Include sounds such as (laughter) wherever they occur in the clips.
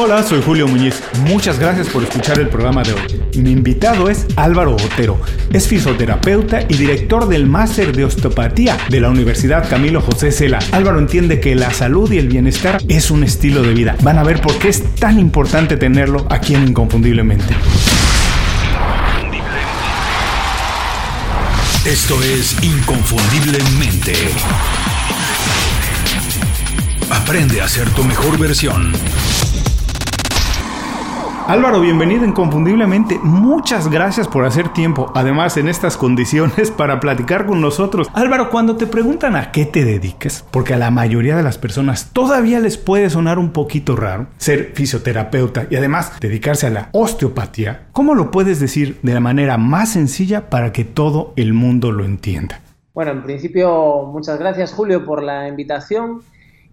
Hola, soy Julio Muñiz. Muchas gracias por escuchar el programa de hoy. Mi invitado es Álvaro Botero. Es fisioterapeuta y director del máster de osteopatía de la Universidad Camilo José Cela. Álvaro entiende que la salud y el bienestar es un estilo de vida. Van a ver por qué es tan importante tenerlo aquí en Inconfundiblemente. Esto es Inconfundiblemente. Aprende a ser tu mejor versión. Álvaro, bienvenido inconfundiblemente. Muchas gracias por hacer tiempo, además en estas condiciones, (laughs) para platicar con nosotros. Álvaro, cuando te preguntan a qué te dediques, porque a la mayoría de las personas todavía les puede sonar un poquito raro ser fisioterapeuta y además dedicarse a la osteopatía, ¿cómo lo puedes decir de la manera más sencilla para que todo el mundo lo entienda? Bueno, en principio, muchas gracias Julio por la invitación.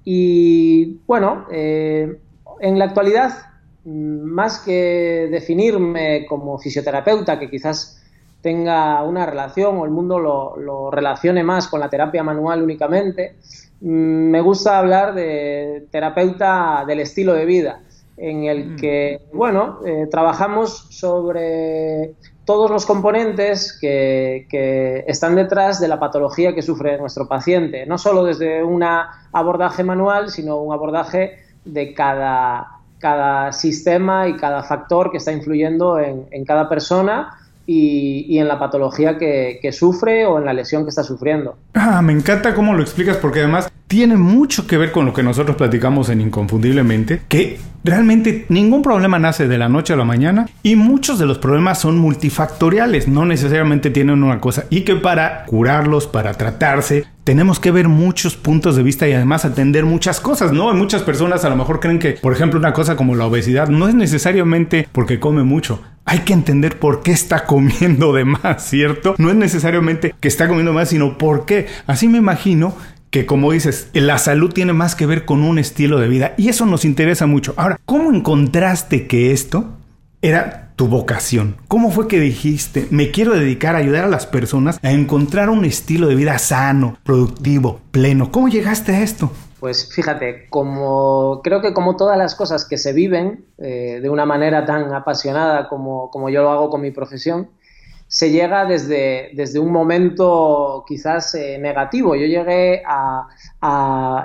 Y bueno, eh, en la actualidad más que definirme como fisioterapeuta, que quizás tenga una relación o el mundo lo, relacione más con la terapia manual únicamente, mm, me gusta hablar de terapeuta del estilo de vida, en el mm. que, bueno, eh, trabajamos sobre todos los componentes que, que, están detrás de la patología que sufre nuestro paciente, no solo desde un abordaje manual, sino un abordaje de cada cada sistema y cada factor que está influyendo en, cada persona y, en la patología que, sufre o en la lesión que está sufriendo. Ah, me encanta cómo lo explicas porque además tiene mucho que ver con lo que nosotros platicamos en Inconfundiblemente, que realmente ningún problema nace de la noche a la mañana y muchos de los problemas son multifactoriales, no necesariamente tienen una cosa y que para curarlos, para tratarse, tenemos que ver muchos puntos de vista y además atender muchas cosas, ¿no? Muchas personas a lo mejor creen que, por ejemplo, una cosa como la obesidad no es necesariamente porque come mucho. Hay que entender por qué está comiendo de más, ¿cierto? No es necesariamente que está comiendo más, sino por qué. Así me imagino que como dices, la salud tiene más que ver con un estilo de vida y eso nos interesa mucho. Ahora, ¿cómo encontraste que esto era tu vocación? ¿Cómo fue que dijiste, me quiero dedicar a ayudar a las personas a encontrar un estilo de vida sano, productivo, pleno? ¿Cómo llegaste a esto? Pues fíjate, como creo que como todas las cosas que se viven eh, de una manera tan apasionada como, como yo lo hago con mi profesión, se llega desde, desde un momento quizás eh, negativo. Yo llegué a,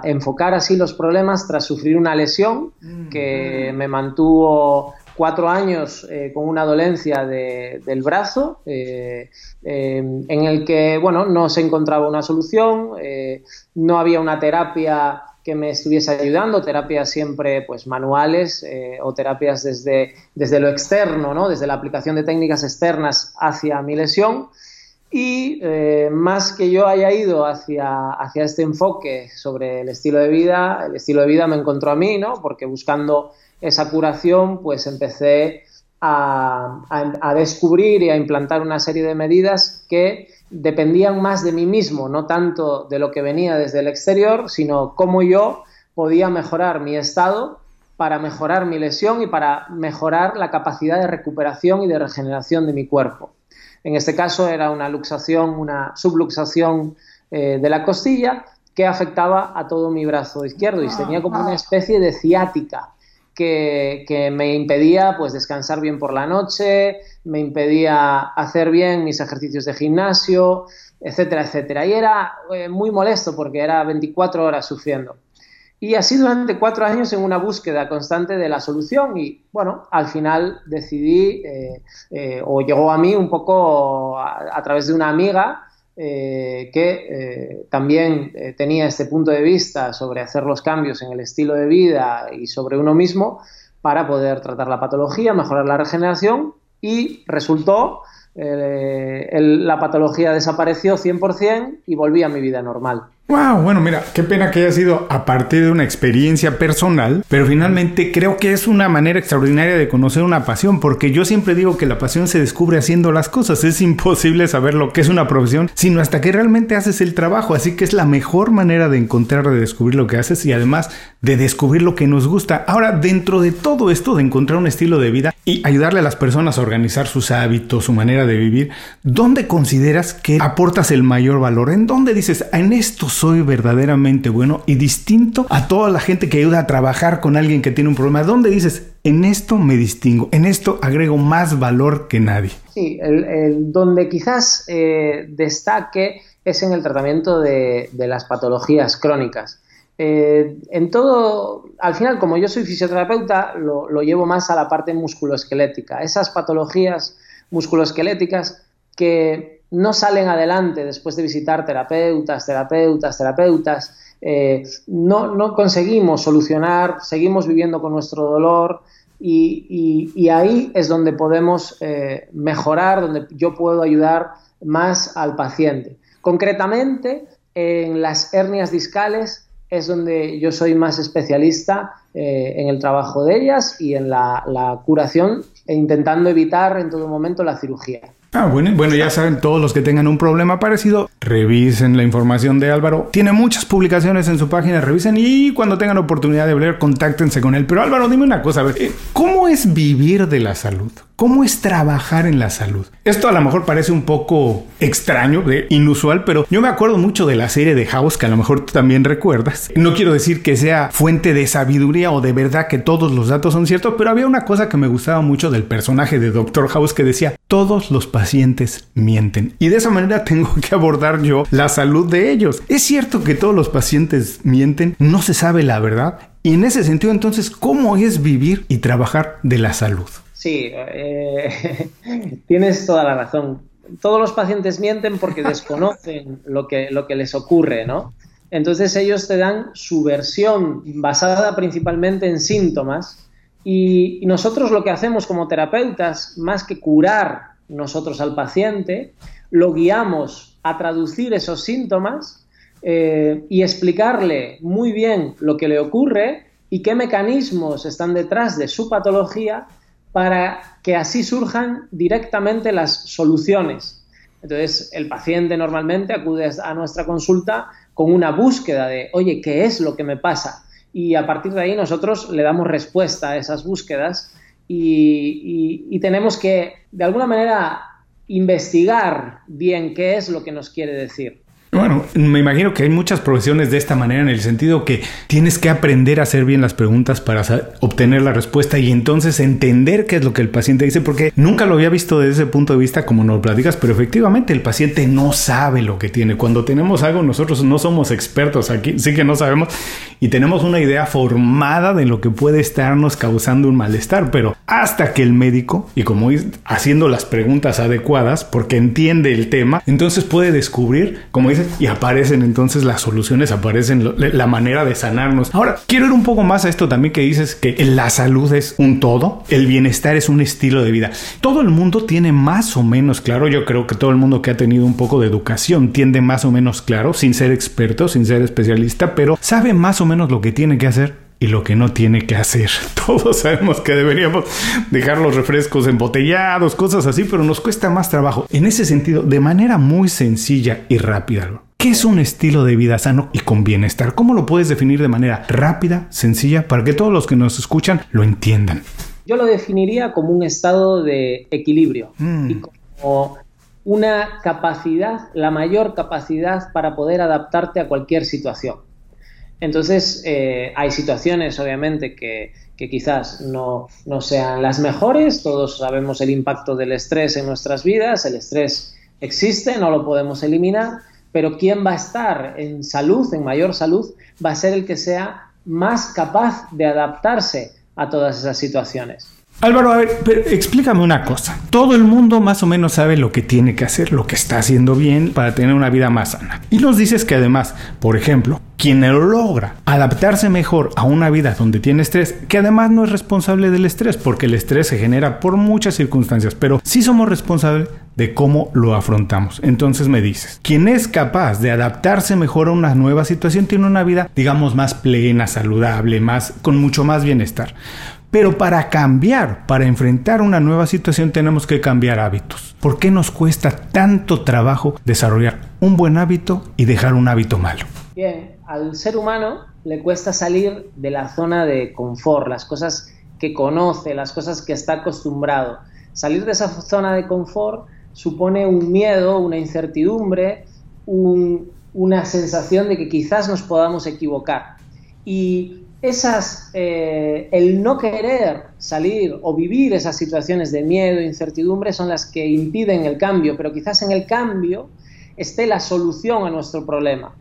enfocar así los problemas tras sufrir una lesión mm. que me mantuvo cuatro años eh, con una dolencia del brazo, eh, en el que bueno, no se encontraba una solución, no había una terapia que me estuviese ayudando, terapias siempre pues manuales eh, o terapias desde, desde lo externo, ¿no? desde la aplicación de técnicas externas hacia mi lesión. Y eh, más que yo haya ido hacia, hacia este enfoque sobre el estilo de vida, el estilo de vida me encontró a mí, ¿no? porque buscando esa curación, pues empecé a, a descubrir y a implantar una serie de medidas que dependían más de mí mismo, no tanto de lo que venía desde el exterior, sino cómo yo podía mejorar mi estado para mejorar mi lesión y para mejorar la capacidad de recuperación y de regeneración de mi cuerpo. En este caso era una luxación, una subluxación eh, de la costilla que afectaba a todo mi brazo izquierdo y tenía como una especie de ciática que, me impedía pues descansar bien por la noche, me impedía hacer bien mis ejercicios de gimnasio, etcétera, etcétera. Y era eh, muy molesto porque era 24 horas sufriendo. Y así durante cuatro años en una búsqueda constante de la solución y bueno, al final decidí eh, eh, o llegó a mí un poco a través de una amiga eh, que también tenía este punto de vista sobre hacer los cambios en el estilo de vida y sobre uno mismo para poder tratar la patología, mejorar la regeneración y resultó, la patología desapareció 100% y volví a mi vida normal. Wow, bueno, mira, qué pena que haya sido a partir de una experiencia personal, pero finalmente creo que es una manera extraordinaria de conocer una pasión, porque yo siempre digo que la pasión se descubre haciendo las cosas, es imposible saber lo que es una profesión, sino hasta que realmente haces el trabajo, así que es la mejor manera de encontrar, de descubrir lo que haces y además de descubrir lo que nos gusta. Ahora, dentro de todo esto de encontrar un estilo de vida y ayudarle a las personas a organizar sus hábitos, su manera de vivir, ¿dónde consideras que aportas el mayor valor? ¿En dónde dices, en estos soy verdaderamente bueno y distinto a toda la gente que ayuda a trabajar con alguien que tiene un problema? ¿Dónde dices, en esto me distingo, en esto agrego más valor que nadie? Sí, el, donde quizás eh, destaque es en el tratamiento de, las patologías crónicas. Eh, en todo, al final, como yo soy fisioterapeuta, lo, lo llevo más a la parte musculoesquelética. Esas patologías musculoesqueléticas que no salen adelante después de visitar terapeutas, terapeutas, terapeutas, eh, no, conseguimos solucionar, seguimos viviendo con nuestro dolor y, ahí es donde podemos eh, mejorar, donde yo puedo ayudar más al paciente. Concretamente, en las hernias discales es donde yo soy más especialista eh, en el trabajo de ellas y en la curación e intentando evitar en todo momento la cirugía. Ah, bueno, bueno, ya saben, todos los que tengan un problema parecido, revisen la información de Álvaro. Tiene muchas publicaciones en su página, revisen y cuando tengan oportunidad de leer, contáctense con él. Pero Álvaro, dime una cosa, a ver, eh, ¿cómo es vivir de la salud? ¿Cómo es trabajar en la salud? Esto a lo mejor parece un poco extraño, inusual, pero yo me acuerdo mucho de la serie de House, que a lo mejor tú también recuerdas. No quiero decir que sea fuente de sabiduría o de verdad que todos los datos son ciertos, pero había una cosa que me gustaba mucho del personaje de Dr. House que decía, todos los pacientes mienten. Y de esa manera (laughs) tengo que abordar yo la salud de ellos. Es cierto que todos los pacientes mienten, no se sabe la verdad. Y en ese sentido, entonces, ¿cómo es vivir y trabajar de la salud? Sí, eh, (laughs) tienes toda la razón. Todos los pacientes mienten porque desconocen (laughs) lo que, lo que les ocurre, ¿no? Entonces ellos te dan su versión basada principalmente en síntomas y, nosotros lo que hacemos como terapeutas, más que curar nosotros al paciente, lo guiamos a traducir esos síntomas eh, y explicarle muy bien lo que le ocurre y qué mecanismos están detrás de su patología para que así surjan directamente las soluciones. Entonces, el paciente normalmente acude a nuestra consulta con una búsqueda de, oye, ¿qué es lo que me pasa? Y a partir de ahí nosotros le damos respuesta a esas búsquedas y, tenemos que, de alguna manera, investigar bien qué es lo que nos quiere decir. Bueno, me imagino que hay muchas profesiones de esta manera en el sentido que tienes que aprender a hacer bien las preguntas para obtener la respuesta y entonces entender qué es lo que el paciente dice, porque nunca lo había visto desde ese punto de vista como nos platicas, pero efectivamente el paciente no sabe lo que tiene. Cuando tenemos algo, nosotros no somos expertos aquí, sí que no sabemos y tenemos una idea formada de lo que puede estarnos causando un malestar, pero hasta que el médico, y como haciendo las preguntas adecuadas, porque entiende el tema, entonces puede descubrir, como dice, y aparecen entonces las soluciones, aparecen la manera de sanarnos. Ahora, quiero ir un poco más a esto también que dices que la salud es un todo, el bienestar es un estilo de vida. Todo el mundo tiene más o menos claro, yo creo que todo el mundo que ha tenido un poco de educación tiende más o menos claro, sin ser experto, sin ser especialista, pero sabe más o menos lo que tiene que hacer y lo que no tiene que hacer. (laughs) Todos sabemos que deberíamos dejar los refrescos embotellados, cosas así, pero nos cuesta más trabajo. En ese sentido, de manera muy sencilla y rápida, ¿qué es un estilo de vida sano y con bienestar? ¿Cómo lo puedes definir de manera rápida, sencilla, para que todos los que nos escuchan lo entiendan? Yo lo definiría como un estado de equilibrio mm. y como una capacidad, la mayor capacidad para poder adaptarte a cualquier situación. Entonces, eh, hay situaciones, obviamente, que, quizás no, sean las mejores. Todos sabemos el impacto del estrés en nuestras vidas. El estrés existe, no lo podemos eliminar. Pero quien va a estar en salud, en mayor salud, va a ser el que sea más capaz de adaptarse a todas esas situaciones. Álvaro, a ver, explícame una cosa. Todo el mundo más o menos sabe lo que tiene que hacer, lo que está haciendo bien para tener una vida más sana. Y nos dices que además, por ejemplo, quien logra adaptarse mejor a una vida donde tiene estrés, que además no es responsable del estrés, porque el estrés se genera por muchas circunstancias, pero sí somos responsables de cómo lo afrontamos. Entonces me dices, quien es capaz de adaptarse mejor a una nueva situación tiene una vida, digamos, más plena, saludable, más con mucho más bienestar. Pero para cambiar, para enfrentar una nueva situación tenemos que cambiar hábitos. ¿Por qué nos cuesta tanto trabajo desarrollar un buen hábito y dejar un hábito malo? Bien, al ser humano le cuesta salir de la zona de confort, las cosas que conoce, las cosas que está acostumbrado. Salir de esa zona de confort supone un miedo, una incertidumbre, un una sensación de que quizás nos podamos equivocar. Y esas, eh, el no querer salir o vivir esas situaciones de miedo incertidumbre son las que impiden el cambio, pero quizás en el cambio esté la solución a nuestro problema.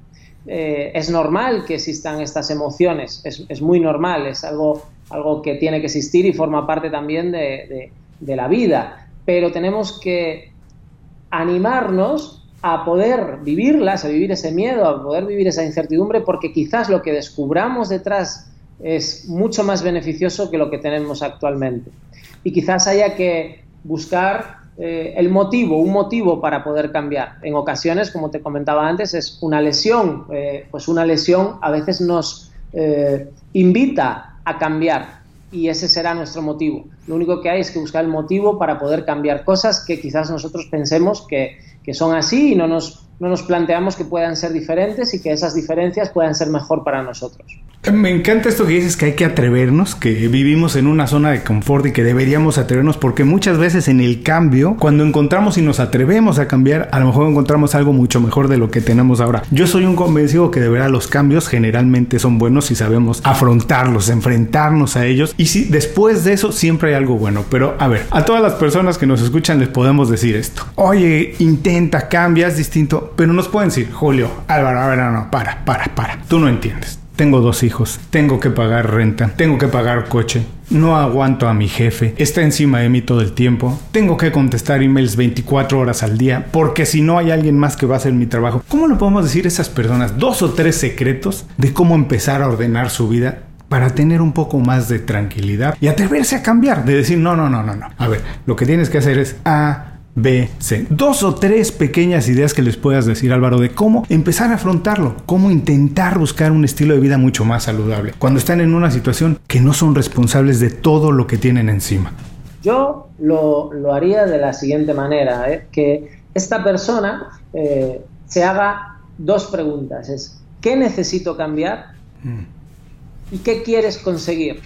Eh, es normal que existan estas emociones, es, muy normal, es algo, algo que tiene que existir y forma parte también de, de la vida, pero tenemos que animarnos a poder vivirlas, a vivir ese miedo, a poder vivir esa incertidumbre, porque quizás lo que descubramos detrás es mucho más beneficioso que lo que tenemos actualmente. Y quizás haya que buscar eh, el motivo, un motivo para poder cambiar. En ocasiones, como te comentaba antes, es una lesión. Eh, pues una lesión a veces nos eh, invita a cambiar y ese será nuestro motivo. Lo único que hay es que buscar el motivo para poder cambiar cosas que quizás nosotros pensemos que, que son así y no nos, no nos planteamos que puedan ser diferentes y que esas diferencias puedan ser mejor para nosotros. Me encanta esto que dices que hay que atrevernos, que vivimos en una zona de confort y que deberíamos atrevernos porque muchas veces en el cambio, cuando encontramos y nos atrevemos a cambiar, a lo mejor encontramos algo mucho mejor de lo que tenemos ahora. Yo soy un convencido que de verdad los cambios generalmente son buenos si sabemos afrontarlos, enfrentarnos a ellos y si después de eso siempre hay algo bueno. Pero a ver, a todas las personas que nos escuchan les podemos decir esto. Oye, intenta, cambia, es pero nos pueden decir, Julio, Álvaro, a ver, no, no, para, para, para, tú no entiendes. Tengo dos hijos, tengo que pagar renta, tengo que pagar coche, no aguanto a mi jefe, está encima de mí todo el tiempo, tengo que contestar emails 24 horas al día, porque si no hay alguien más que va a hacer mi trabajo. ¿Cómo le podemos decir a esas personas dos o tres secretos de cómo empezar a ordenar su vida para tener un poco más de tranquilidad y atreverse a cambiar, de decir, no, no, no, no, no. A ver, lo que tienes que hacer es A, B, C. Dos o tres pequeñas ideas que les puedas decir, Álvaro, de cómo empezar a afrontarlo, cómo intentar buscar un estilo de vida mucho más saludable, cuando están en una situación que no son responsables de todo lo que tienen encima. Yo lo, haría de la siguiente manera, ¿eh? que esta persona eh, se haga dos preguntas. Es, ¿qué necesito cambiar? Mm. ¿Y qué quieres conseguir?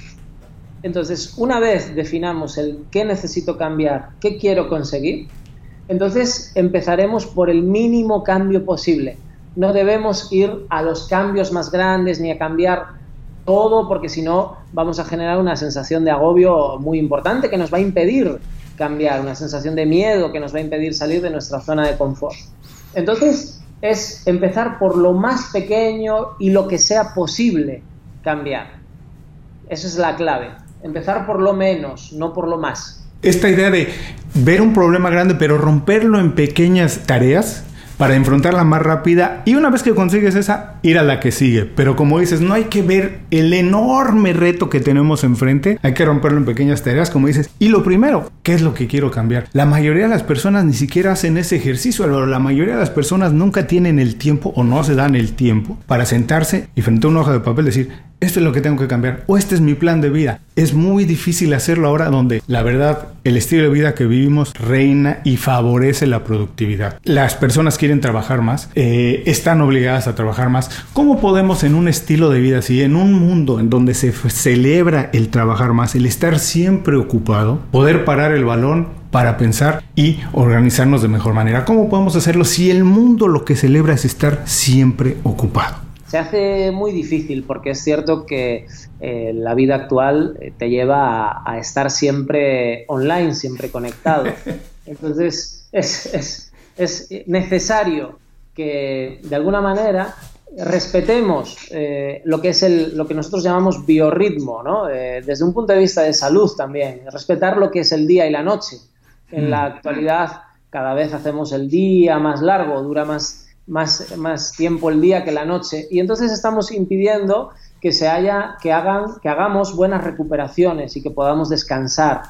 Entonces, una vez definamos el qué necesito cambiar, qué quiero conseguir, entonces empezaremos por el mínimo cambio posible. No debemos ir a los cambios más grandes ni a cambiar todo porque si no vamos a generar una sensación de agobio muy importante que nos va a impedir cambiar, una sensación de miedo que nos va a impedir salir de nuestra zona de confort. Entonces es empezar por lo más pequeño y lo que sea posible cambiar. Esa es la clave. Empezar por lo menos, no por lo más. Esta idea de ver un problema grande pero romperlo en pequeñas tareas para enfrentarla más rápida y una vez que consigues esa, ir a la que sigue. Pero como dices, no hay que ver el enorme reto que tenemos enfrente, hay que romperlo en pequeñas tareas, como dices. Y lo primero, ¿qué es lo que quiero cambiar? La mayoría de las personas ni siquiera hacen ese ejercicio, pero la mayoría de las personas nunca tienen el tiempo o no se dan el tiempo para sentarse y frente a una hoja de papel decir, esto es lo que tengo que cambiar o este es mi plan de vida. Es muy difícil hacerlo ahora donde la verdad el estilo de vida que vivimos reina y favorece la productividad. Las personas quieren trabajar más, eh, están obligadas a trabajar más. ¿Cómo podemos en un estilo de vida así, en un mundo en donde se celebra el trabajar más, el estar siempre ocupado, poder parar el balón para pensar y organizarnos de mejor manera? ¿Cómo podemos hacerlo si el mundo lo que celebra es estar siempre ocupado? Se hace muy difícil porque es cierto que eh, la vida actual eh, te lleva a, estar siempre online, siempre conectado. (laughs) Entonces es, necesario que de alguna manera respetemos eh, lo que es el, lo que nosotros llamamos biorritmo, ¿no? desde un punto de vista de salud también, respetar lo que es el día y la noche. En la mm. actualidad cada vez hacemos el día más largo, dura más más, más tiempo el día que la noche y entonces estamos impidiendo que se haya que hagan que hagamos buenas recuperaciones y que podamos descansar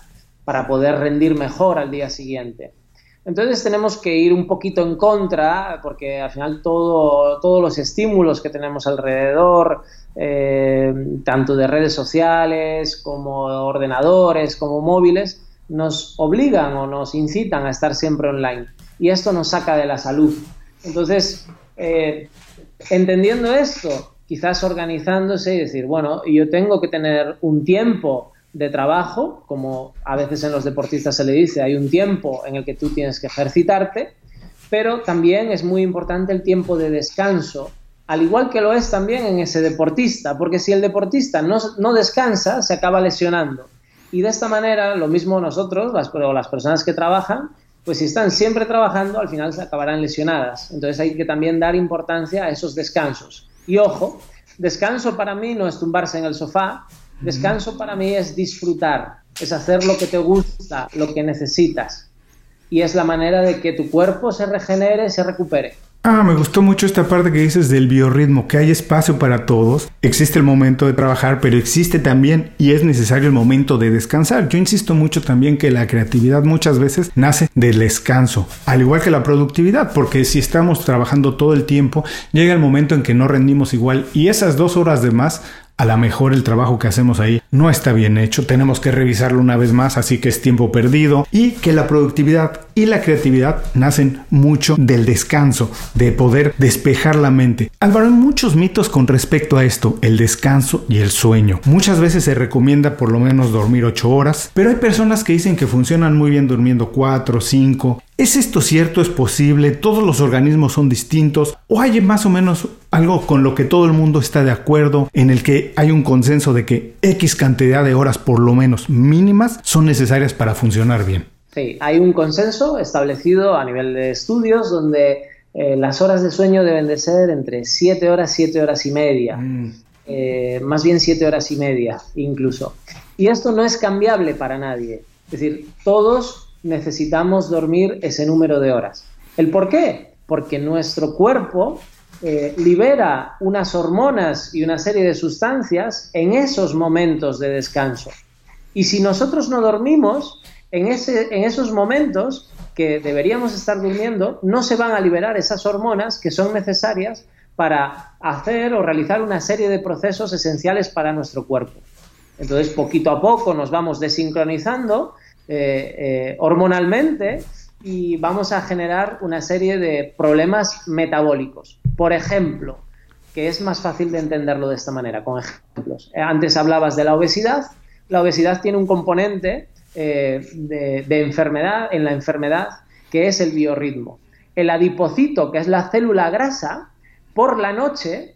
para poder rendir mejor al día siguiente. Entonces tenemos que ir un poquito en contra, porque al final todo, todos los estímulos que tenemos alrededor, eh, tanto de redes sociales como ordenadores, como móviles, nos obligan o nos incitan a estar siempre online. Y esto nos saca de la salud. Entonces, eh, entendiendo esto, quizás organizándose y decir, bueno, yo tengo que tener un tiempo de trabajo, como a veces en los deportistas se le dice, hay un tiempo en el que tú tienes que ejercitarte, pero también es muy importante el tiempo de descanso, al igual que lo es también en ese deportista, porque si el deportista no, descansa, se acaba lesionando. Y de esta manera, lo mismo nosotros, las, las personas que trabajan, pues si están siempre trabajando, al final se acabarán lesionadas. Entonces hay que también dar importancia a esos descansos. Y ojo, descanso para mí no es tumbarse en el sofá, descanso para mí es disfrutar, es hacer lo que te gusta, lo que necesitas. Y es la manera de que tu cuerpo se regenere, se recupere. Ah, me gustó mucho esta parte que dices del biorritmo, que hay espacio para todos. Existe el momento de trabajar, pero existe también y es necesario el momento de descansar. Yo insisto mucho también que la creatividad muchas veces nace del descanso, al igual que la productividad, porque si estamos trabajando todo el tiempo, llega el momento en que no rendimos igual y esas dos horas de más a lo mejor el trabajo que hacemos ahí no está bien hecho, tenemos que revisarlo una vez más, así que es tiempo perdido y que la productividad y la creatividad nacen mucho del descanso, de poder despejar la mente. Álvaro, hay muchos mitos con respecto a esto, el descanso y el sueño. Muchas veces se recomienda por lo menos dormir 8 horas, pero hay personas que dicen que funcionan muy bien durmiendo 4, 5 ¿Es esto cierto? ¿Es posible? ¿Todos los organismos son distintos? ¿O hay más o menos algo con lo que todo el mundo está de acuerdo en el que hay un consenso de que X cantidad de horas por lo menos mínimas son necesarias para funcionar bien? Sí, hay un consenso establecido a nivel de estudios donde eh, las horas de sueño deben de ser entre 7 horas, 7 horas y media. Mm. Eh, más bien 7 horas y media incluso. Y esto no es cambiable para nadie. Es decir, todos necesitamos dormir ese número de horas. ¿El por qué? Porque nuestro cuerpo eh, libera unas hormonas y una serie de sustancias en esos momentos de descanso. Y si nosotros no dormimos, en, ese, en esos momentos que deberíamos estar durmiendo, no se van a liberar esas hormonas que son necesarias para hacer o realizar una serie de procesos esenciales para nuestro cuerpo. Entonces, poquito a poco nos vamos desincronizando eh, eh, hormonalmente y vamos a generar una serie de problemas metabólicos. Por ejemplo, que es más fácil de entenderlo de esta manera, con ejemplos. Eh, antes hablabas de la obesidad. La obesidad tiene un componente de, enfermedad, en la enfermedad, que es el biorritmo. El adipocito, que es la célula grasa, por la noche,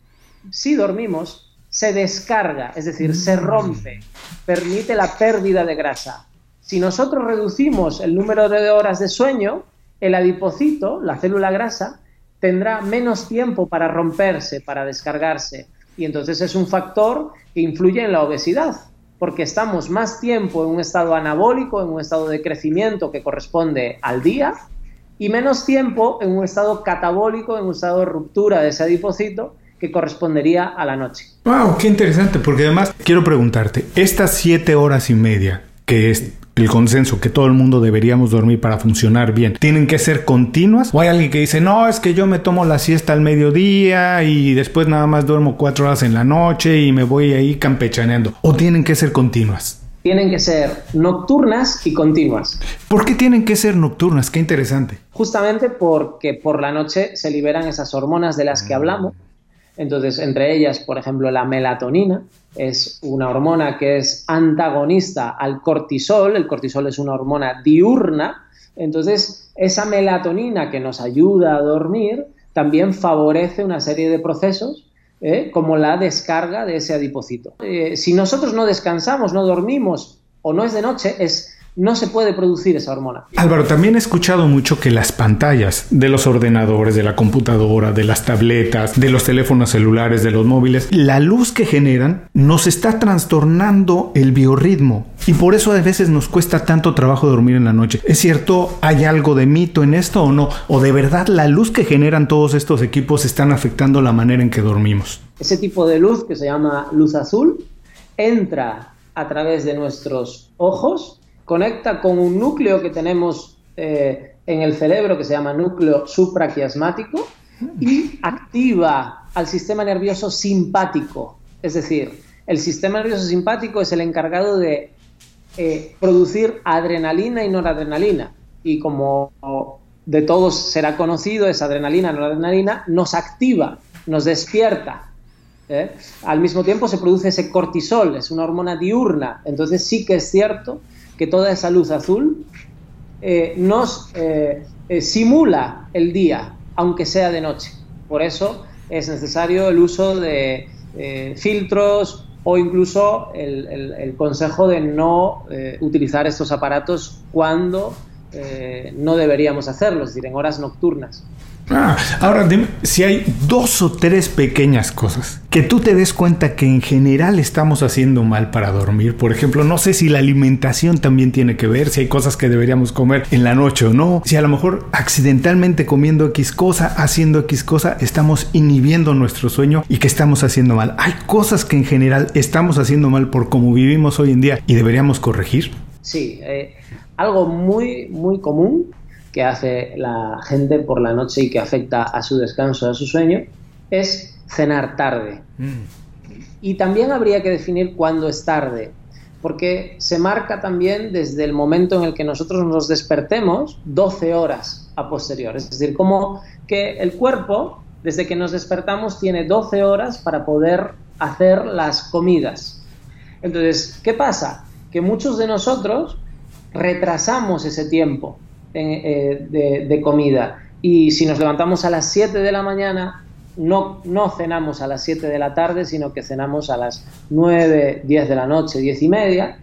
si dormimos, se descarga, es decir, se rompe, permite la pérdida de grasa. Si nosotros reducimos el número de horas de sueño, el adipocito, la célula grasa, tendrá menos tiempo para romperse, para descargarse. Y entonces es un factor que influye en la obesidad, porque estamos más tiempo en un estado anabólico, en un estado de crecimiento que corresponde al día, y menos tiempo en un estado catabólico, en un estado de ruptura de ese adipocito que correspondería a la noche. ¡Wow! ¡Qué interesante! Porque además quiero preguntarte, estas siete horas y media que es el consenso que todo el mundo deberíamos dormir para funcionar bien, ¿tienen que ser continuas? ¿O hay alguien que dice, no, es que yo me tomo la siesta al mediodía y después nada más duermo cuatro horas en la noche y me voy ahí campechaneando? ¿O tienen que ser continuas? Tienen que ser nocturnas y continuas. ¿Por qué tienen que ser nocturnas? Qué interesante. Justamente porque por la noche se liberan esas hormonas de las que hablamos entonces, entre ellas, por ejemplo, la melatonina es una hormona que es antagonista al cortisol. El cortisol es una hormona diurna. Entonces, esa melatonina que nos ayuda a dormir también favorece una serie de procesos ¿eh? como la descarga de ese adipocito. Eh, si nosotros no descansamos, no dormimos o no es de noche, es no se puede producir esa hormona. Álvaro, también he escuchado mucho que las pantallas de los ordenadores, de la computadora, de las tabletas, de los teléfonos celulares, de los móviles, la luz que generan nos está trastornando el biorritmo y por eso a veces nos cuesta tanto trabajo dormir en la noche. ¿Es cierto? ¿Hay algo de mito en esto o no? ¿O de verdad la luz que generan todos estos equipos están afectando la manera en que dormimos? Ese tipo de luz que se llama luz azul entra a través de nuestros ojos conecta con un núcleo que tenemos eh, en el cerebro que se llama núcleo supraquiasmático y activa al sistema nervioso simpático. Es decir, el sistema nervioso simpático es el encargado de eh, producir adrenalina y noradrenalina. Y como de todos será conocido, esa adrenalina, noradrenalina, nos activa, nos despierta. ¿eh? Al mismo tiempo se produce ese cortisol, es una hormona diurna. Entonces sí que es cierto que toda esa luz azul eh, nos, eh, eh, simula el día, aunque sea de noche. Por eso es necesario el uso de filtros o incluso el, consejo de no utilizar estos aparatos cuando no deberíamos hacerlo, es decir, en horas nocturnas. Ah, ahora dime si hay dos o tres pequeñas cosas que tú te des cuenta que en general estamos haciendo mal para dormir. Por ejemplo, no sé si la alimentación también tiene que ver, si hay cosas que deberíamos comer en la noche o no, si a lo mejor accidentalmente comiendo X cosa, haciendo X cosa, estamos inhibiendo nuestro sueño y que estamos haciendo mal. Hay cosas que en general estamos haciendo mal por cómo vivimos hoy en día y deberíamos corregir. Sí, eh, algo muy, muy común que hace la gente por la noche y que afecta a su descanso, a su sueño, es cenar tarde. Mm. Y también habría que definir cuándo es tarde, porque se marca también desde el momento en el que nosotros nos despertemos 12 horas a posterior. Es decir, como que el cuerpo, desde que nos despertamos, tiene 12 horas para poder hacer las comidas. Entonces, ¿qué pasa? Que muchos de nosotros retrasamos ese tiempo eh, de, comida. Y si nos levantamos a las 7 de la mañana, no, no cenamos a las 7 de la tarde, sino que cenamos a las 9, 10 de la noche, 10 y media.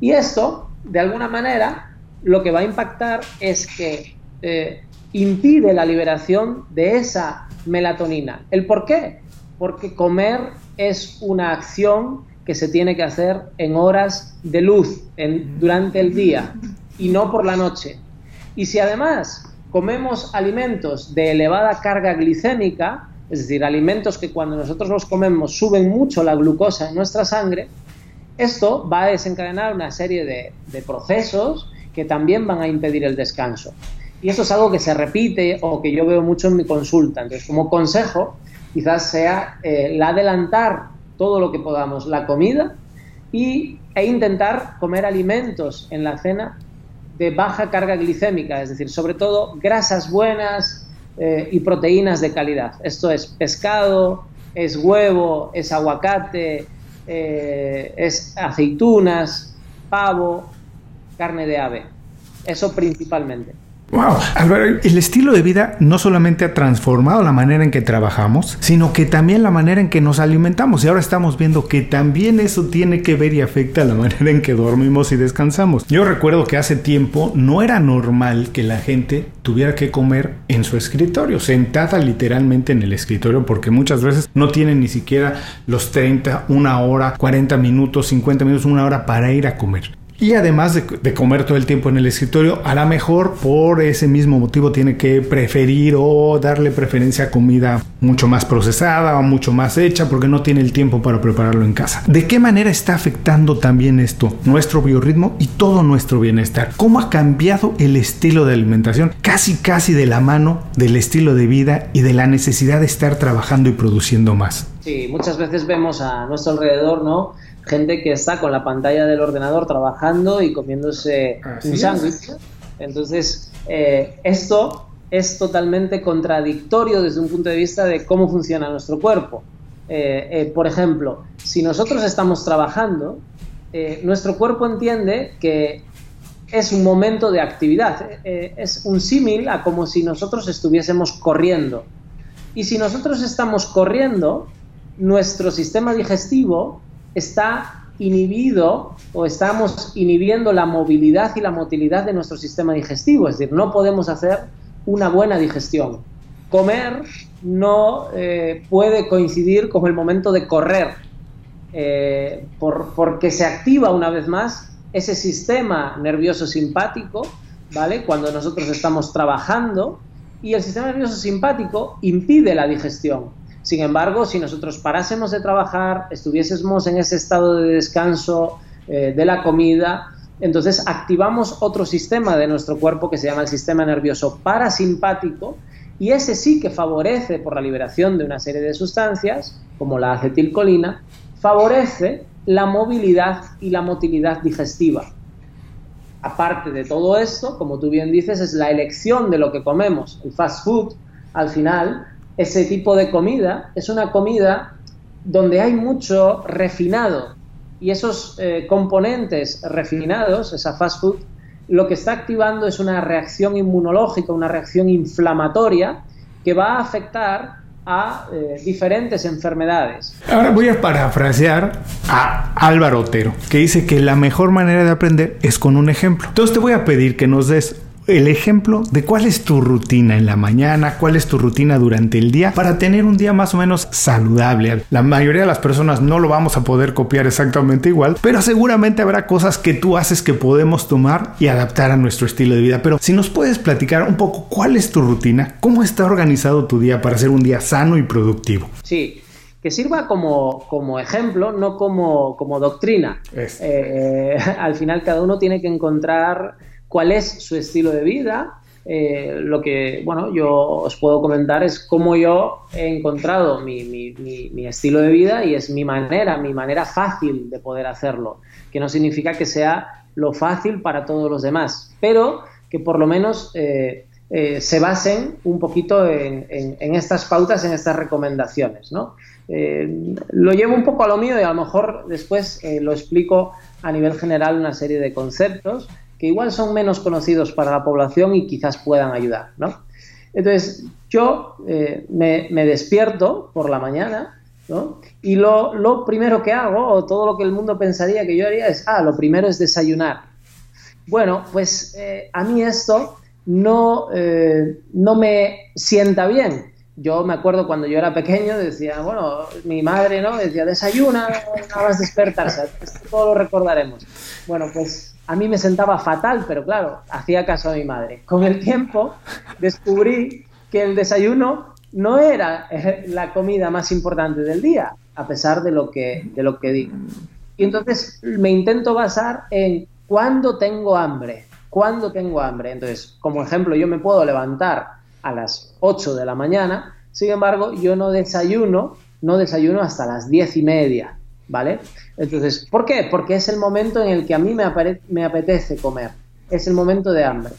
Y esto, de alguna manera, lo que va a impactar es que eh, impide la liberación de esa melatonina. ¿El por qué? Porque comer es una acción que se tiene que hacer en horas de luz durante el día y no por la noche. Y si además comemos alimentos de elevada carga glicémica, es decir, alimentos que cuando nosotros los comemos suben mucho la glucosa en nuestra sangre, esto va a desencadenar una serie de, procesos que también van a impedir el descanso. Y esto es algo que se repite o que yo veo mucho en mi consulta. Entonces, como consejo, quizás sea eh, el adelantar todo lo que podamos la comida y, e intentar comer alimentos en la cena de baja carga glicémica, es decir, sobre todo grasas buenas eh, y proteínas de calidad. Esto es pescado, es huevo, es aguacate, eh, es aceitunas, pavo, carne de ave. Eso principalmente. Wow, Álvaro, el estilo de vida no solamente ha transformado la manera en que trabajamos, sino que también la manera en que nos alimentamos. Y ahora estamos viendo que también eso tiene que ver y afecta la (laughs) manera en que dormimos y descansamos. Yo recuerdo que hace tiempo no era normal que la gente tuviera que comer en su escritorio, sentada literalmente en el escritorio, porque muchas veces no tienen ni siquiera los 30, una hora, 40 minutos, 50 minutos, una hora para ir a comer. Y además de, comer todo el tiempo en el escritorio, a lo mejor por ese mismo motivo tiene que preferir o darle preferencia a comida mucho más procesada o mucho más hecha porque no tiene el tiempo para prepararlo en casa. ¿De qué manera está afectando también esto nuestro biorritmo y todo nuestro bienestar? ¿Cómo ha cambiado el estilo de alimentación casi casi de la mano del estilo de vida y de la necesidad de estar trabajando y produciendo más? Sí, muchas veces vemos a nuestro alrededor, ¿no? Gente que está con la pantalla del ordenador trabajando y comiéndose un sándwich. Entonces, eh, esto es totalmente contradictorio desde un punto de vista de cómo funciona nuestro cuerpo. Eh, eh, por ejemplo, si nosotros estamos trabajando, nuestro cuerpo entiende que es un momento de actividad, es un símil a como si nosotros estuviésemos corriendo. Y si nosotros estamos corriendo, nuestro sistema digestivo está inhibido o estamos inhibiendo la movilidad y la motilidad de nuestro sistema digestivo, es decir, no podemos hacer una buena digestión. Comer no eh, puede coincidir con el momento de correr, eh, porque se activa una vez más ese sistema nervioso simpático, ¿vale? Cuando nosotros estamos trabajando y el sistema nervioso simpático impide la digestión. Sin embargo, si nosotros parásemos de trabajar, estuviésemos en ese estado de descanso eh, de la comida, entonces activamos otro sistema de nuestro cuerpo que se llama el sistema nervioso parasimpático y ese sí que favorece por la liberación de una serie de sustancias, como la acetilcolina, favorece la movilidad y la motilidad digestiva. Aparte de todo esto, como tú bien dices, es la elección de lo que comemos. El fast food, al final, ese tipo de comida es una comida donde hay mucho refinado y esos eh, componentes refinados, esa fast food, lo que está activando es una reacción inmunológica, una reacción inflamatoria que va a afectar a eh, diferentes enfermedades. Ahora voy a parafrasear a Álvaro Otero, que dice que la mejor manera de aprender es con un ejemplo. Entonces te voy a pedir que nos des el ejemplo de cuál es tu rutina en la mañana, cuál es tu rutina durante el día para tener un día más o menos saludable. La mayoría de las personas no lo vamos a poder copiar exactamente igual, pero seguramente habrá cosas que tú haces que podemos tomar y adaptar a nuestro estilo de vida. Pero si nos puedes platicar un poco cuál es tu rutina, cómo está organizado tu día para ser un día sano y productivo. Sí, que sirva como, como, ejemplo, no como, como doctrina. Eh, (laughs) al final cada uno tiene que encontrar cuál es su estilo de vida. Eh, lo que, bueno, yo os puedo comentar es cómo yo he encontrado mi, estilo de vida y es mi manera, mi manera fácil de poder hacerlo, que no significa que sea lo fácil para todos los demás, pero que por lo menos eh, eh, se basen un poquito en, en, estas pautas, en estas recomendaciones, ¿no? lo llevo un poco a lo mío y a lo mejor después lo explico a nivel general una serie de conceptos que igual son menos conocidos para la población y quizás puedan ayudar, ¿no? Entonces, yo eh, me, despierto por la mañana, ¿no? Y lo, primero que hago, o todo lo que el mundo pensaría que yo haría, es, ah, lo primero es desayunar. Bueno, pues eh, a mí esto no, eh, no me sienta bien. Yo me acuerdo cuando yo era pequeño, decía, bueno, mi madre, ¿no? Decía, desayuna, nada más despertarse. Esto todo lo recordaremos. Bueno, pues a mí me sentaba fatal, pero claro, hacía caso a mi madre. Con el tiempo descubrí que el desayuno no era eh, la comida más importante del día, a pesar de lo que, de lo que digo. Y entonces me intento basar en cuándo tengo hambre, cuándo tengo hambre. Entonces, como ejemplo, yo me puedo levantar a las 8 de la mañana, sin embargo, yo no desayuno, no desayuno hasta las 10 y media. ¿Vale? Entonces, ¿por qué? Porque es el momento en el que a mí me, apetece comer, es el momento de hambre.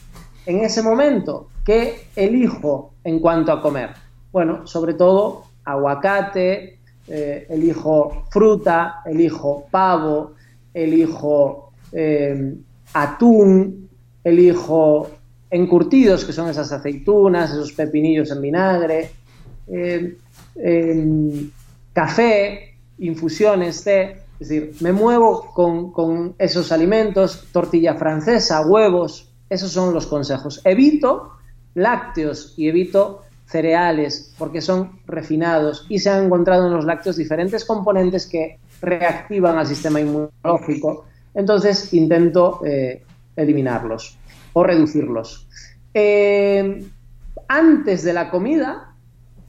En ese momento, ¿qué elijo en cuanto a comer? Bueno, sobre todo aguacate, eh, elijo fruta, elijo pavo, elijo eh, atún, elijo encurtidos, que son esas aceitunas, esos pepinillos en vinagre, eh, café, infusiones, té, es decir, me muevo con, esos alimentos, tortilla francesa, huevos, esos son los consejos. Evito lácteos y evito cereales porque son refinados y se han encontrado en los lácteos diferentes componentes que reactivan al sistema inmunológico. Entonces intento eh, eliminarlos o reducirlos. Eh, antes de la comida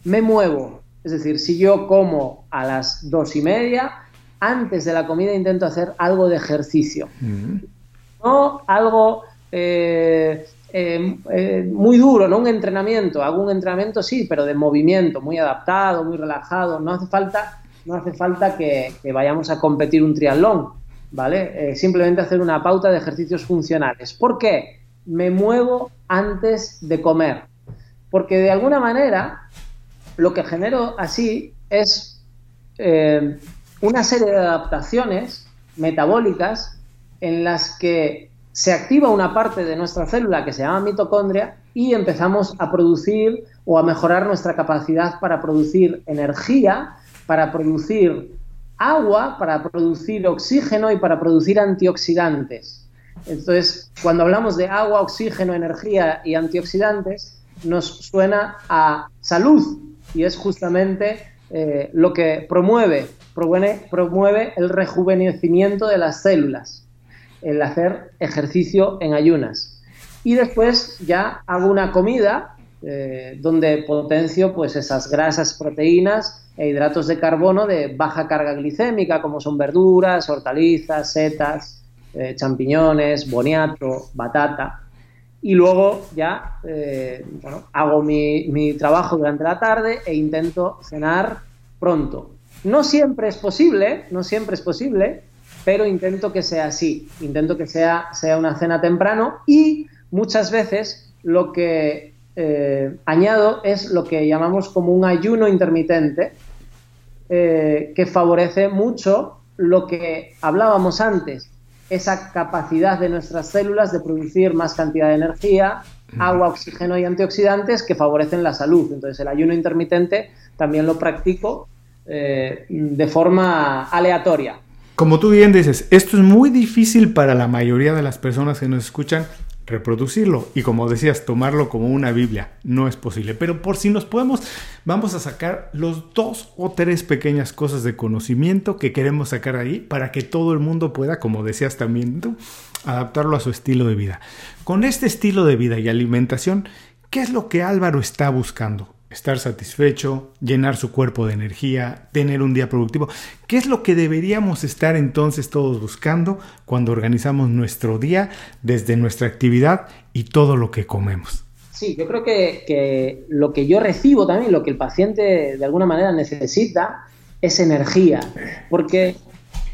me muevo es decir, si yo como a las dos y media, antes de la comida intento hacer algo de ejercicio. Mm. No algo eh, eh, eh, muy duro, no un entrenamiento. Hago un entrenamiento, sí, pero de movimiento, muy adaptado, muy relajado. No hace falta, no hace falta que, vayamos a competir un triatlón, ¿vale? simplemente hacer una pauta de ejercicios funcionales. ¿Por qué? Me muevo antes de comer. Porque de alguna manera lo que genero así es eh, una serie de adaptaciones metabólicas en las que se activa una parte de nuestra célula que se llama mitocondria y empezamos a producir o a mejorar nuestra capacidad para producir energía, para producir agua, para producir oxígeno y para producir antioxidantes. Entonces, cuando hablamos de agua, oxígeno, energía y antioxidantes, nos suena a salud, y es justamente eh, lo que promueve, promueve, el rejuvenecimiento de las células, el hacer ejercicio en ayunas. Y después ya hago una comida eh, donde potencio pues esas grasas, proteínas e hidratos de carbono de baja carga glicémica, como son verduras, hortalizas, setas, eh, champiñones, boniato, batata y luego ya eh, hago mi, trabajo durante la tarde e intento cenar pronto. No siempre es posible, no siempre es posible, pero intento que sea así, intento que sea, sea una cena temprano y muchas veces lo que eh, añado es lo que llamamos como un ayuno intermitente, eh, que favorece mucho lo que hablábamos antes, esa capacidad de nuestras células de producir más cantidad de energía, agua, oxígeno y antioxidantes que favorecen la salud. Entonces el ayuno intermitente también lo practico eh, de forma aleatoria. Como tú bien dices, esto es muy difícil para la mayoría de las personas que nos escuchan reproducirlo y como decías, tomarlo como una Biblia. No es posible. Pero por si nos podemos, vamos a sacar los dos o tres pequeñas cosas de conocimiento que queremos sacar ahí para que todo el mundo pueda, como decías también tú, adaptarlo a su estilo de vida. Con este estilo de vida y alimentación, ¿qué es lo que Álvaro está buscando? Estar satisfecho, llenar su cuerpo de energía, tener un día productivo. ¿Qué es lo que deberíamos estar entonces todos buscando cuando organizamos nuestro día desde nuestra actividad y todo lo que comemos? Sí, yo creo que, lo que yo recibo también, lo que el paciente de alguna manera necesita, es energía, porque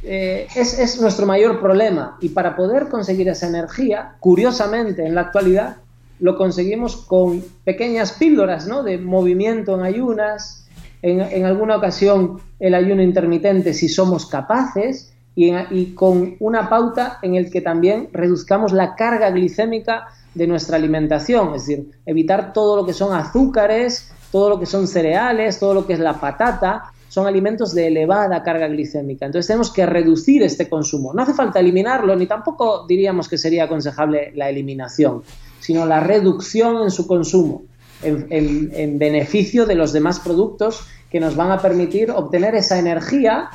eh, es, es nuestro mayor problema y para poder conseguir esa energía, curiosamente en la actualidad, lo conseguimos con pequeñas píldoras ¿no? de movimiento en ayunas, en, alguna ocasión el ayuno intermitente si somos capaces y, con una pauta en el que también reduzcamos la carga glicémica de nuestra alimentación, es decir, evitar todo lo que son azúcares, todo lo que son cereales, todo lo que es la patata, son alimentos de elevada carga glicémica. Entonces tenemos que reducir este consumo. No hace falta eliminarlo, ni tampoco diríamos que sería aconsejable la eliminación sino la reducción en su consumo, en, beneficio de los demás productos que nos van a permitir obtener esa energía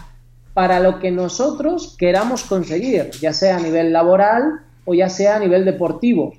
para lo que nosotros queramos conseguir, ya sea a nivel laboral o ya sea a nivel deportivo.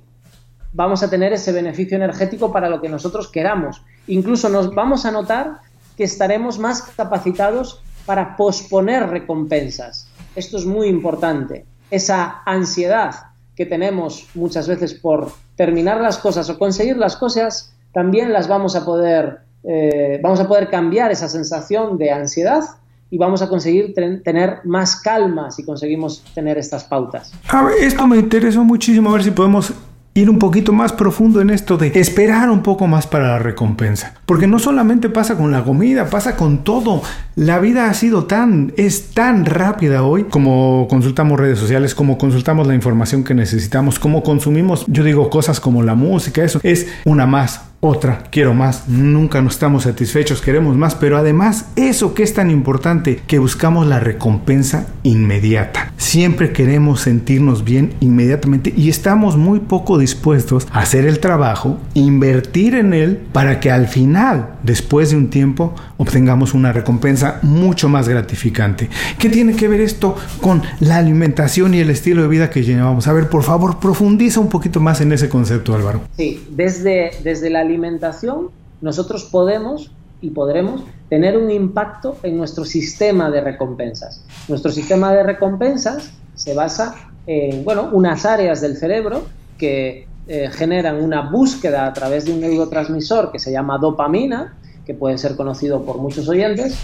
Vamos a tener ese beneficio energético para lo que nosotros queramos. Incluso nos vamos a notar que estaremos más capacitados para posponer recompensas. Esto es muy importante. Esa ansiedad que tenemos muchas veces por terminar las cosas o conseguir las cosas, también las vamos a poder, eh, vamos a poder cambiar esa sensación de ansiedad y vamos a conseguir tener más calma si conseguimos tener estas pautas. A ver, esto me interesó muchísimo, a ver si podemos ir un poquito más profundo en esto de esperar un poco más para la recompensa. Porque no solamente pasa con la comida, pasa con todo. La vida ha sido tan, es tan rápida hoy como consultamos redes sociales, como consultamos la información que necesitamos, como consumimos, yo digo cosas como la música, eso es una más, otra, quiero más, nunca nos estamos satisfechos, queremos más, pero además eso que es tan importante, que buscamos la recompensa inmediata. Siempre queremos sentirnos bien inmediatamente y estamos muy poco dispuestos a hacer el trabajo, invertir en él para que al final, después de un tiempo, obtengamos una recompensa mucho más gratificante. ¿Qué tiene que ver esto con la alimentación y el estilo de vida que llevamos? A ver, por favor, profundiza un poquito más en ese concepto, Álvaro. Sí, desde, desde la alimentación, nosotros podemos y podremos tener un impacto en nuestro sistema de recompensas. Nuestro sistema de recompensas se basa en bueno, unas áreas del cerebro que eh, generan una búsqueda a través de un neurotransmisor que se llama dopamina, que puede ser conocido por muchos oyentes,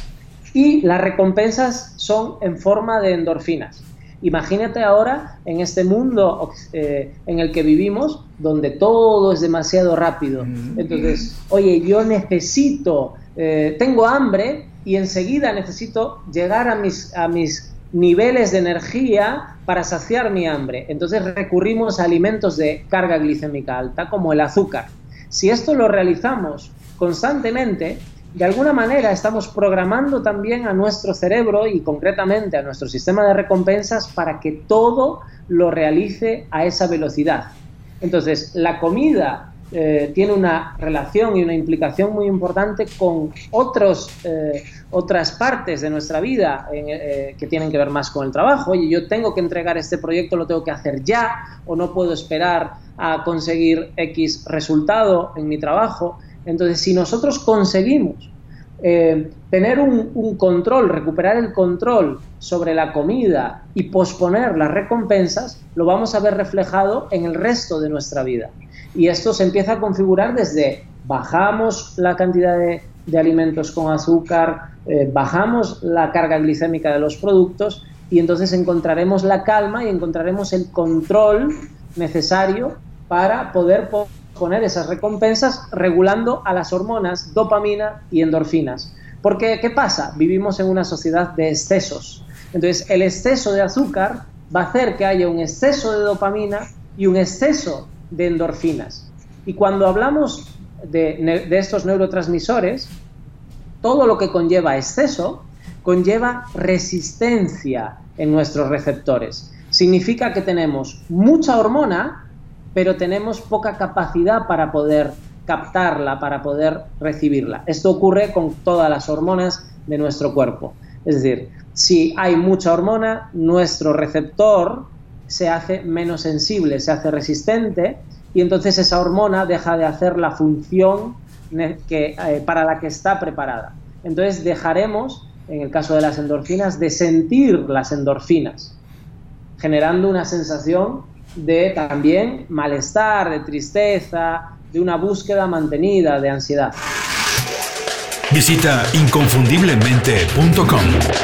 y las recompensas son en forma de endorfinas. Imagínate ahora en este mundo eh, en el que vivimos, donde todo es demasiado rápido. Entonces, oye, yo necesito, eh, tengo hambre y enseguida necesito llegar a mis, a mis niveles de energía para saciar mi hambre. Entonces recurrimos a alimentos de carga glicémica alta, como el azúcar. Si esto lo realizamos constantemente, de alguna manera estamos programando también a nuestro cerebro y concretamente a nuestro sistema de recompensas para que todo lo realice a esa velocidad. Entonces, la comida eh, tiene una relación y una implicación muy importante con otros, eh, otras partes de nuestra vida eh, que tienen que ver más con el trabajo. Oye, yo tengo que entregar este proyecto, lo tengo que hacer ya o no puedo esperar a conseguir X resultado en mi trabajo. Entonces, si nosotros conseguimos tener un, control, recuperar el control sobre la comida y posponer las recompensas, lo vamos a ver reflejado en el resto de nuestra vida. Y esto se empieza a configurar desde bajamos la cantidad de, alimentos con azúcar, eh, bajamos la carga glicémica de los productos y entonces encontraremos la calma y encontraremos el control necesario para poder poner esas recompensas regulando a las hormonas dopamina y endorfinas. Porque, ¿qué pasa? Vivimos en una sociedad de excesos. Entonces, el exceso de azúcar va a hacer que haya un exceso de dopamina y un exceso de endorfinas. Y cuando hablamos de, estos neurotransmisores, todo lo que conlleva exceso conlleva resistencia en nuestros receptores. Significa que tenemos mucha hormona, pero tenemos poca capacidad para poder captarla, para poder recibirla. Esto ocurre con todas las hormonas de nuestro cuerpo. Es decir, si hay mucha hormona, nuestro receptor se hace menos sensible, se hace resistente y entonces esa hormona deja de hacer la función que, eh, para la que está preparada. Entonces dejaremos, en el caso de las endorfinas, de sentir las endorfinas, generando una sensación de también malestar, de tristeza, de una búsqueda mantenida, de ansiedad. Visita inconfundiblemente.com.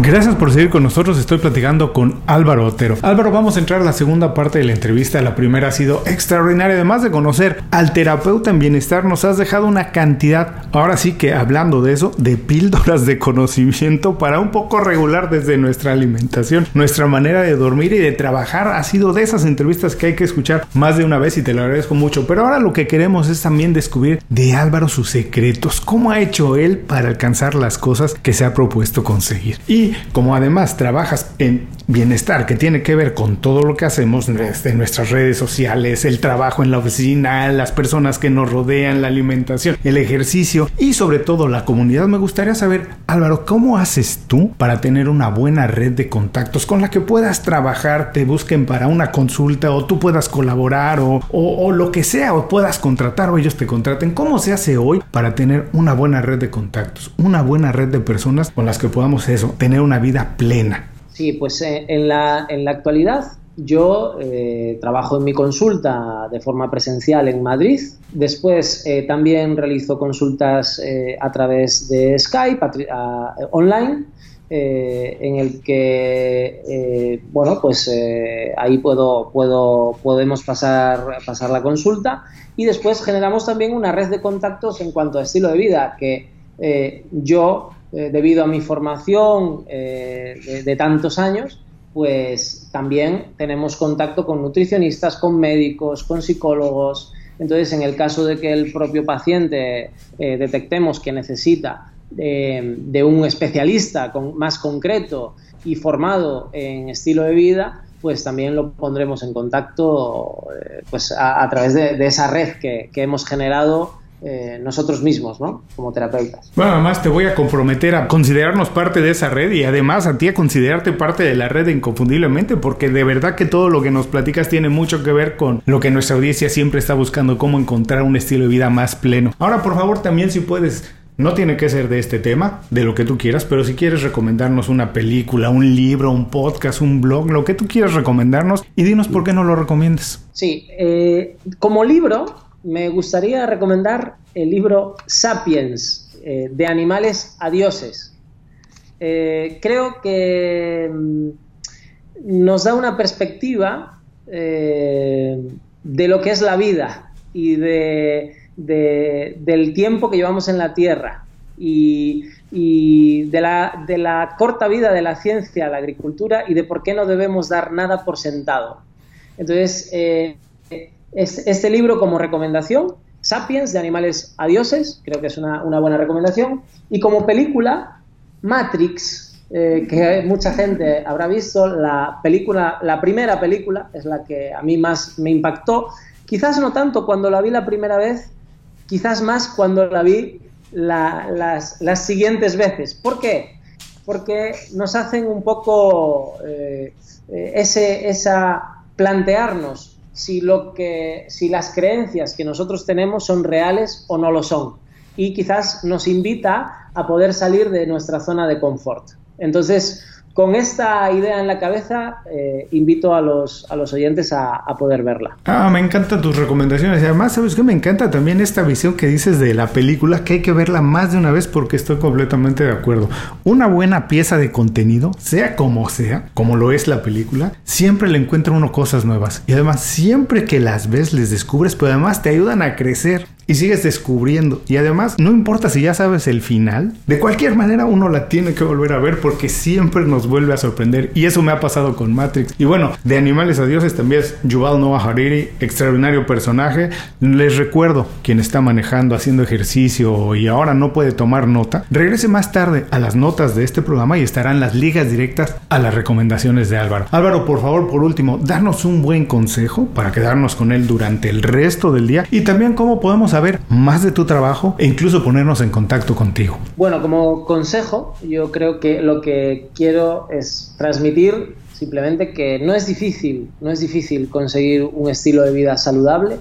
Gracias por seguir con nosotros. Estoy platicando con Álvaro Otero. Álvaro, vamos a entrar a la segunda parte de la entrevista. La primera ha sido extraordinaria. Además de conocer al terapeuta en bienestar, nos has dejado una cantidad, ahora sí que hablando de eso, de píldoras de conocimiento para un poco regular desde nuestra alimentación, nuestra manera de dormir y de trabajar. Ha sido de esas entrevistas que hay que escuchar más de una vez y te lo agradezco mucho. Pero ahora lo que queremos es también descubrir de Álvaro sus secretos. ¿Cómo ha hecho él para alcanzar las cosas que se ha propuesto conseguir? Y como además trabajas en bienestar, que tiene que ver con todo lo que hacemos desde nuestras redes sociales, el trabajo en la oficina, las personas que nos rodean, la alimentación, el ejercicio y sobre todo la comunidad, me gustaría saber, Álvaro, ¿cómo haces tú para tener una buena red de contactos con la que puedas trabajar, te busquen para una consulta o tú puedas colaborar o, o lo que sea, o puedas contratar o ellos te contraten? ¿Cómo se hace hoy para tener una buena red de contactos, una buena red de personas con las que podamos eso, tener una vida plena? Sí, pues eh, en, la, en la actualidad yo eh, trabajo en mi consulta de forma presencial en Madrid. Después eh, también realizo consultas a través de Skype online, en el que bueno pues ahí puedo, puedo podemos pasar pasar la consulta y después generamos también una red de contactos en cuanto a estilo de vida que yo eh, debido a mi formación eh, de, tantos años, pues también tenemos contacto con nutricionistas, con médicos, con psicólogos. Entonces, en el caso de que el propio paciente eh, detectemos que necesita de un especialista más concreto y formado en estilo de vida, pues también lo pondremos en contacto pues a, través de, esa red que, que hemos generado eh, nosotros mismos, ¿no? Como terapeutas. Bueno, además te voy a comprometer a considerarnos parte de esa red y además a ti a considerarte parte de la red inconfundiblemente, porque de verdad que todo lo que nos platicas tiene mucho que ver con lo que nuestra audiencia siempre está buscando, cómo encontrar un estilo de vida más pleno. Ahora, por favor, también si puedes no tiene que ser de este tema, de lo que tú quieras, pero si quieres recomendarnos una película, un libro, un podcast, un blog, lo que tú quieras recomendarnos y dinos por qué no lo recomiendas. Sí, eh, como libro, me gustaría recomendar el libro Sapiens, eh, de animales a dioses. Eh, creo que mm, nos da una perspectiva eh, de lo que es la vida y de, del tiempo que llevamos en la Tierra y, de, la, de la corta vida de la ciencia, la agricultura y de por qué no debemos dar nada por sentado. Entonces, este libro como recomendación, Sapiens, de animales a dioses, creo que es una, buena recomendación. Y como película, Matrix, eh, que mucha gente habrá visto, la película, la primera película es la que a mí más me impactó. Quizás no tanto cuando la vi la primera vez, quizás más cuando la vi las, siguientes veces. ¿Por qué? Porque nos hacen un poco eh, eh, ese, esa plantearnos si, lo que, si las creencias que nosotros tenemos son reales o no lo son. Y quizás nos invita a poder salir de nuestra zona de confort. Entonces, con esta idea en la cabeza, eh, invito a los, a los oyentes a, poder verla. Ah, me encantan tus recomendaciones. Y además, ¿sabes qué? Me encanta también esta visión que dices de la película, que hay que verla más de una vez porque estoy completamente de acuerdo. Una buena pieza de contenido, sea como sea, como lo es la película, siempre le encuentra uno cosas nuevas. Y además, siempre que las ves, les descubres, pero además te ayudan a crecer y sigues descubriendo. Y además, no importa si ya sabes el final, de cualquier manera uno la tiene que volver a ver porque siempre nos vuelve a sorprender. Y eso me ha pasado con Matrix. Y bueno, de Animales a Dioses también es Yuval Noah Hariri, extraordinario personaje. Les recuerdo, quien está manejando, haciendo ejercicio y ahora no puede tomar nota, regrese más tarde a las notas de este programa y estarán las ligas directas a las recomendaciones de Álvaro. Álvaro, por favor, por último, danos un buen consejo para quedarnos con él durante el resto del día y también cómo podemos saber más de tu trabajo e incluso ponernos en contacto contigo? Bueno, como consejo, yo creo que lo que quiero es transmitir simplemente que no es difícil, no es difícil conseguir un estilo de vida saludable.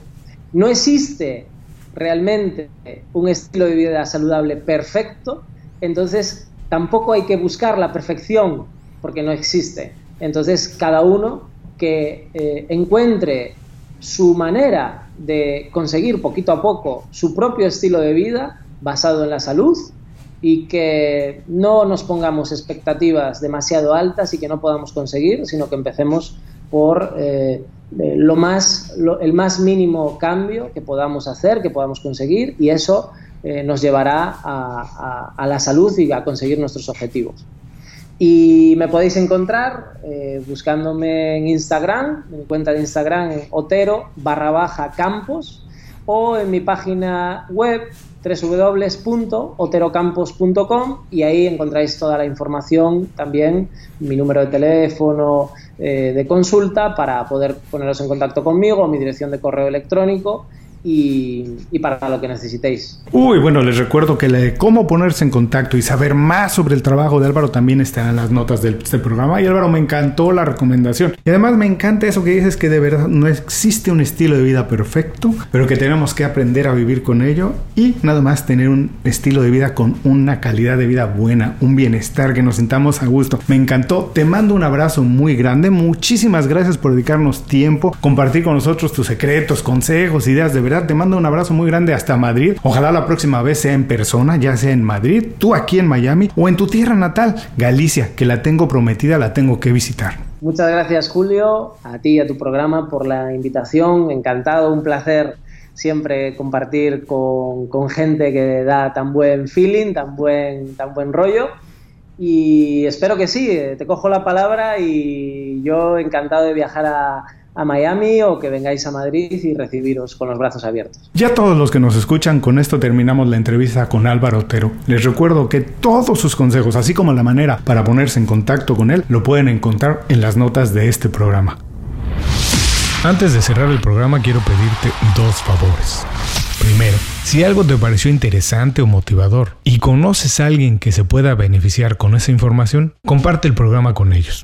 No existe realmente un estilo de vida saludable perfecto, entonces tampoco hay que buscar la perfección porque no existe. Entonces cada uno que eh, encuentre su manera de conseguir poquito a poco su propio estilo de vida basado en la salud y que no nos pongamos expectativas demasiado altas y que no podamos conseguir, sino que empecemos por eh, eh, lo más, el más mínimo cambio que podamos hacer, que podamos conseguir, y eso eh, nos llevará a la salud y a conseguir nuestros objetivos. Y me podéis encontrar buscándome en Instagram, en mi cuenta de Instagram otero barra baja campos o en mi página web www.oterocampos.com y ahí encontráis toda la información, también mi número de teléfono eh, de consulta para poder poneros en contacto conmigo, mi dirección de correo electrónico y, para lo que necesitéis. Uy, bueno, les recuerdo que de cómo ponerse en contacto y saber más sobre el trabajo de Álvaro también está en las notas del, este programa. Y Álvaro, me encantó la recomendación. Y además me encanta eso que dices que de verdad no existe un estilo de vida perfecto, pero que tenemos que aprender a vivir con ello y nada más tener un estilo de vida con una calidad de vida buena, un bienestar, que nos sintamos a gusto. Me encantó. Te mando un abrazo muy grande. Muchísimas gracias por dedicarnos tiempo, compartir con nosotros tus secretos, consejos, ideas de verdad te mando un abrazo muy grande hasta Madrid. Ojalá la próxima vez sea en persona, ya sea en Madrid, tú aquí en Miami o en tu tierra natal, Galicia, que la tengo prometida, la tengo que visitar. Muchas gracias Julio, a ti y a tu programa por la invitación. Encantado, un placer siempre compartir con, con, gente que da tan buen feeling, tan buen, tan buen rollo. Y espero que sí, te cojo la palabra y yo encantado de viajar a, a Miami o que vengáis a Madrid y recibiros con los brazos abiertos. Ya todos los que nos escuchan, con esto terminamos la entrevista con Álvaro Otero. Les recuerdo que todos sus consejos, así como la manera para ponerse en contacto con él, lo pueden encontrar en las notas de este programa. Antes de cerrar el programa quiero pedirte dos favores. Primero, si algo te pareció interesante o motivador y conoces a alguien que se pueda beneficiar con esa información, comparte el programa con ellos.